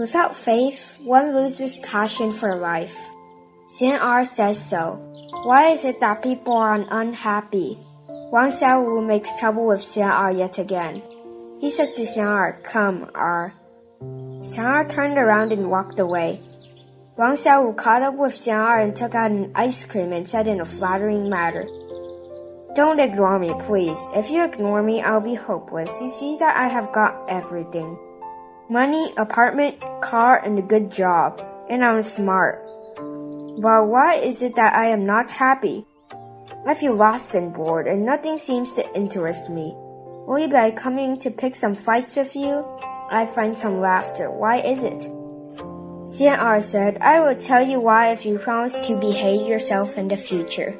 Without faith, one loses passion for life. Er says so. Why is it that people are unhappy? Wang Xiaowu makes trouble with Er yet again. He says to Er, Come. Xian Er turned around and walked away. Wang Xiaowu caught up with Er and took out an ice cream and said in a flattering manner, Don't ignore me, please. If you ignore me, I'll be hopeless. You see that I have got everything money, apartment, car, and a good job, and I'm smart. But why is it that I am not happy? I feel lost and bored, and nothing seems to interest me. Only by coming to pick some fights with you, I find some laughter. Why is it? Er said, I will tell you why if you promise to behave yourself in the future.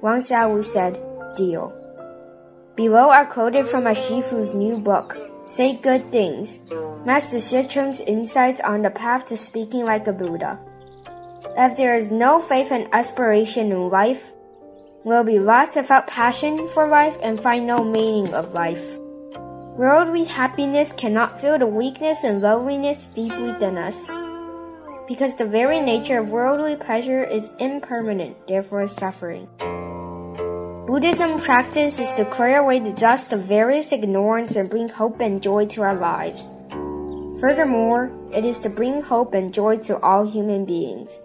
Wang Xiaowu said, Deal. Below are quoted from a Shifu's new book, Say Good Things, Master Xue Cheng's insights on the path to speaking like a Buddha. If there is no faith and aspiration in life, we'll be lost without passion for life and find no meaning of life. Worldly happiness cannot feel the weakness and loneliness deep within us. Because the very nature of worldly pleasure is impermanent, therefore suffering. Buddhism practice is to clear away the dust of various ignorance and bring hope and joy to our lives. Furthermore, it is to bring hope and joy to all human beings.